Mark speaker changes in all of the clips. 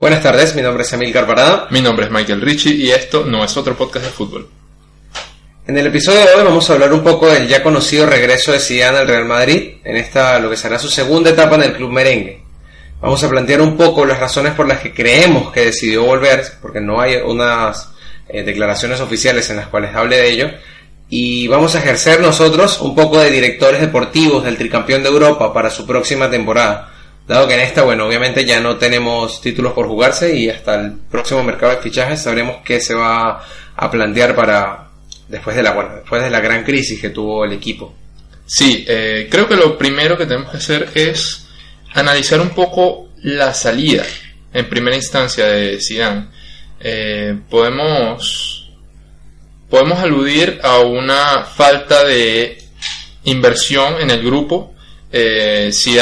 Speaker 1: Buenas tardes, mi nombre es Emil Parada.
Speaker 2: Mi nombre es Michael Ritchie y esto no es otro podcast de fútbol.
Speaker 1: En el episodio de hoy vamos a hablar un poco del ya conocido regreso de Zidane al Real Madrid en esta lo que será su segunda etapa en el club merengue. Vamos a plantear un poco las razones por las que creemos que decidió volver, porque no hay unas eh, declaraciones oficiales en las cuales hable de ello, y vamos a ejercer nosotros un poco de directores deportivos del tricampeón de Europa para su próxima temporada. Dado que en esta, bueno, obviamente ya no tenemos títulos por jugarse y hasta el próximo mercado de fichajes sabremos qué se va a plantear para después de la, bueno, después de la gran crisis que tuvo el equipo.
Speaker 2: Sí, eh, creo que lo primero que tenemos que hacer es analizar un poco la salida en primera instancia de Zidane. Eh, podemos podemos aludir a una falta de inversión en el grupo eh, si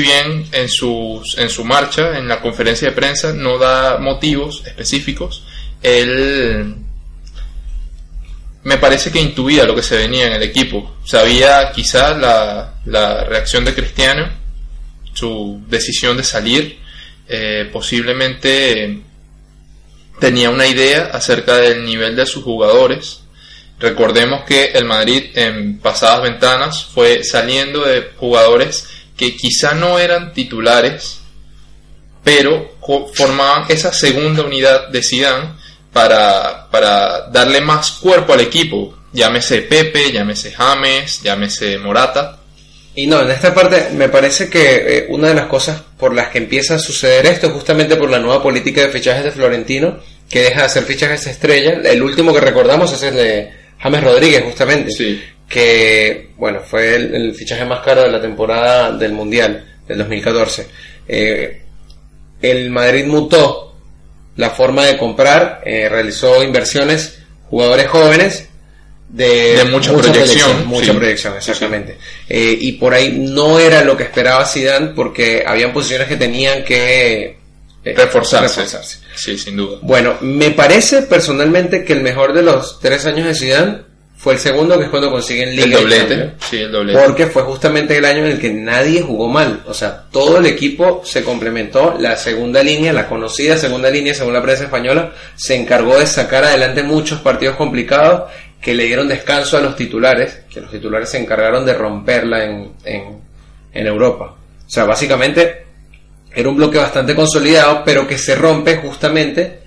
Speaker 2: bien en, sus, en su marcha, en la conferencia de prensa, no da motivos específicos, él me parece que intuía lo que se venía en el equipo. Sabía quizá la, la reacción de Cristiano, su decisión de salir, eh, posiblemente tenía una idea acerca del nivel de sus jugadores Recordemos que el Madrid en pasadas ventanas fue saliendo de jugadores que quizá no eran titulares, pero formaban esa segunda unidad de Zidane para, para darle más cuerpo al equipo. Llámese Pepe, llámese James, llámese Morata.
Speaker 1: Y no, en esta parte me parece que eh, una de las cosas por las que empieza a suceder esto es justamente por la nueva política de fichajes de Florentino, que deja de hacer fichajes estrella. El último que recordamos es el de James Rodríguez, justamente. Que, bueno, fue el, fichaje más caro de la temporada del Mundial del 2014. Eh, el Madrid mutó la forma de comprar, eh, realizó inversiones, jugadores jóvenes, de,
Speaker 2: mucha, proyección,
Speaker 1: mucha proyección exactamente eh, y por ahí no era lo que esperaba Zidane porque habían posiciones que tenían que
Speaker 2: reforzarse. Sí, sin duda.
Speaker 1: Bueno, me parece personalmente que el mejor de los tres años de Zidane fue el segundo, que es cuando consiguen Liga.
Speaker 2: El doblete, sí, el doblete.
Speaker 1: Porque fue justamente el año en el que nadie jugó mal. O sea, todo el equipo se complementó. La segunda línea, la conocida segunda línea, según la prensa española, se encargó de sacar adelante muchos partidos complicados que le dieron descanso a los titulares, que los titulares se encargaron de romperla en, en, en Europa. O sea, básicamente era un bloque bastante consolidado, pero que se rompe justamente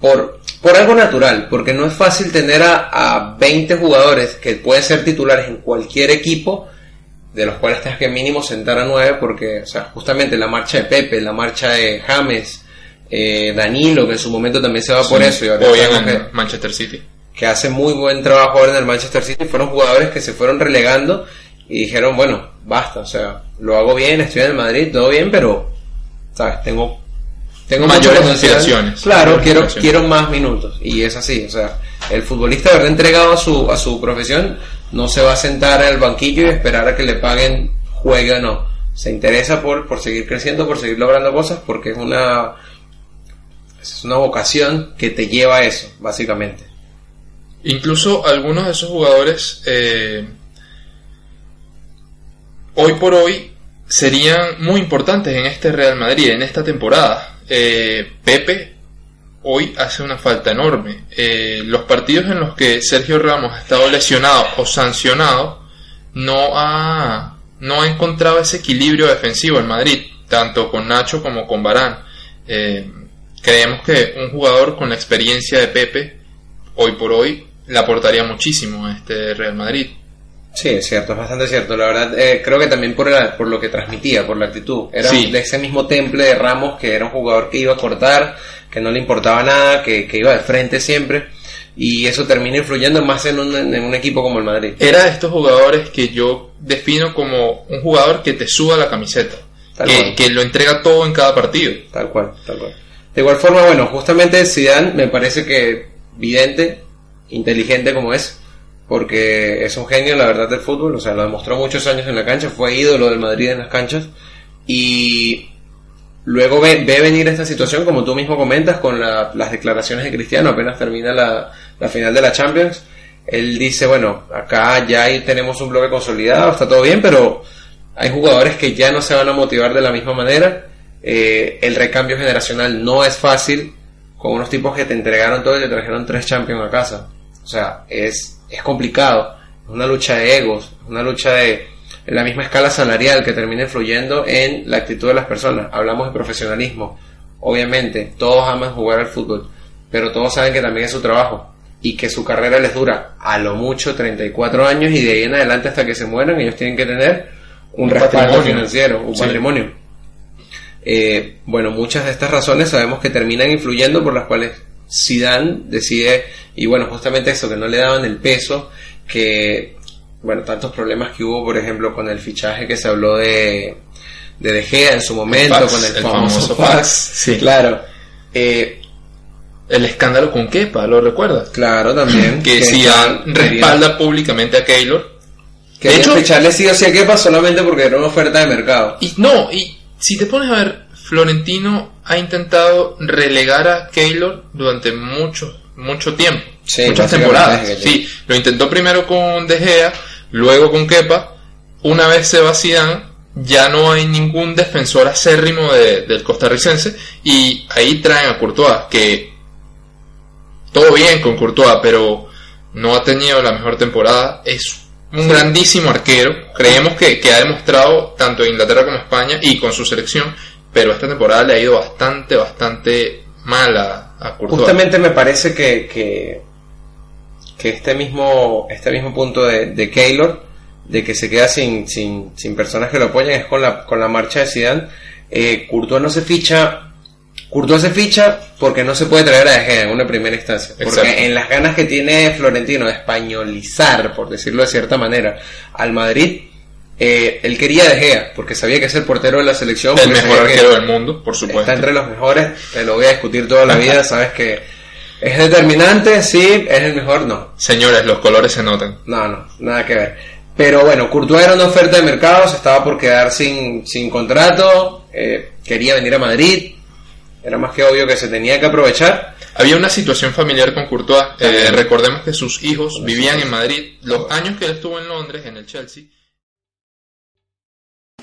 Speaker 1: por, por algo natural, porque no es fácil tener a, a 20 jugadores que pueden ser titulares en cualquier equipo, de los cuales tienes que mínimo sentar a 9, porque, o sea, justamente la marcha de Pepe, la marcha de James, eh, Danilo, que en su momento también se va por eso, y
Speaker 2: hoy en Manchester City.
Speaker 1: Que hace muy buen trabajo ahora en el Manchester City, fueron jugadores que se fueron relegando y dijeron, bueno, basta, o sea, lo hago bien, estoy en el Madrid, todo bien, pero ¿sabes? Tengo, tengo
Speaker 2: mayores aspiraciones.
Speaker 1: Claro, quiero, quiero más minutos. Y es así, o sea, el futbolista haber entregado a su, a su profesión no se va a sentar en el banquillo y esperar a que le paguen juegue o no. Se interesa por, por seguir creciendo, por seguir logrando cosas, porque es una, es una vocación que te lleva a eso, básicamente.
Speaker 2: Incluso algunos de esos jugadores, eh, hoy por hoy, serían muy importantes en este Real Madrid, en esta temporada. Eh, Pepe hoy hace una falta enorme. Eh, los partidos en los que Sergio Ramos ha estado lesionado o sancionado no ha, no ha encontrado ese equilibrio defensivo en Madrid, tanto con Nacho como con Barán. Eh, creemos que un jugador con la experiencia de Pepe, hoy por hoy, le aportaría muchísimo a este Real Madrid.
Speaker 1: Sí, es cierto, es bastante cierto. La verdad, eh, creo que también por, por lo que transmitía, por la actitud. Era de ese mismo temple de Ramos que era un jugador que iba a cortar, que no le importaba nada, que, iba de frente siempre. Y eso termina influyendo más en un, en un equipo como el Madrid.
Speaker 2: Era de estos jugadores que yo defino como un jugador que te suba la camiseta. Que, que, lo entrega todo en cada partido.
Speaker 1: Tal cual, tal cual. De igual forma, bueno, justamente Zidane me parece que vidente, inteligente como es, porque es un genio, la verdad, del fútbol, o sea, lo demostró muchos años en la cancha, fue ídolo del Madrid en las canchas, y luego ve, ve venir esta situación, como tú mismo comentas, con las declaraciones de Cristiano, apenas termina la, la final de la Champions, él dice, bueno, acá ya ahí tenemos un bloque consolidado, está todo bien, pero hay jugadores que ya no se van a motivar de la misma manera, Eh, el recambio generacional no es fácil con unos tipos que te entregaron todo y te trajeron tres champions a casa. O sea, es, es complicado. Es una lucha de egos, una lucha de la misma escala salarial que termina influyendo en la actitud de las personas. Hablamos de profesionalismo. Obviamente, todos aman jugar al fútbol, pero todos saben que también es su trabajo y que su carrera les dura a lo mucho 34 años y de ahí en adelante hasta que se mueran ellos tienen que tener un, respaldo financiero, un patrimonio. Eh, bueno, muchas de estas razones sabemos que terminan influyendo por las cuales Zidane decide, y bueno, justamente eso, que no le daban el peso, que, bueno, tantos problemas que hubo, por ejemplo, con el fichaje que se habló de, de De Gea en su momento, con el, famoso, fax. Sí, claro. Eh,
Speaker 2: el escándalo con Kepa, ¿lo recuerdas?
Speaker 1: Claro, también.
Speaker 2: que Zidane respalda públicamente a Keylor.
Speaker 1: Que de hecho, ficharle sí o sí a Kepa solamente porque era una oferta de mercado.
Speaker 2: Y no, y si te pones a ver, Florentino ha intentado relegar a Keylor durante mucho, mucho tiempo. muchas temporadas. Sí, lo intentó primero con De Gea, luego con Kepa. Una vez se va Zidane, ya no hay ningún defensor acérrimo del costarricense y ahí traen a Courtois, que todo bien con Courtois, pero no ha tenido la mejor temporada. Es un grandísimo arquero. Creemos que, ha demostrado tanto en Inglaterra como en España y con su selección, pero esta temporada le ha ido bastante, bastante mal a, Courtois.
Speaker 1: Justamente me parece que, que, este, mismo, este mismo punto de, de Keylor, de que se queda sin, sin, sin personas que lo apoyen, es con la, con la marcha de Zidane. Eh, Courtois no se ficha Courtois se ficha porque no se puede traer a De Gea en una primera instancia. Porque en las ganas que tiene Florentino de españolizar, por decirlo de cierta manera, al Madrid, eh, él quería De Gea, porque sabía que es el portero de la selección.
Speaker 2: El mejor arquero del mundo, por supuesto.
Speaker 1: Está entre los mejores, te lo voy a discutir toda la vida, sabes que es determinante, sí, es el mejor, no.
Speaker 2: Señores, los colores se notan.
Speaker 1: No, no, nada que ver. Pero bueno, Courtois era una oferta de mercado, se estaba por quedar sin, sin contrato, eh, quería venir a Madrid, era más que obvio que se tenía que aprovechar.
Speaker 2: Había una situación familiar con Courtois. Eh, recordemos que sus hijos vivían en Madrid los años que él estuvo en Londres, en el Chelsea.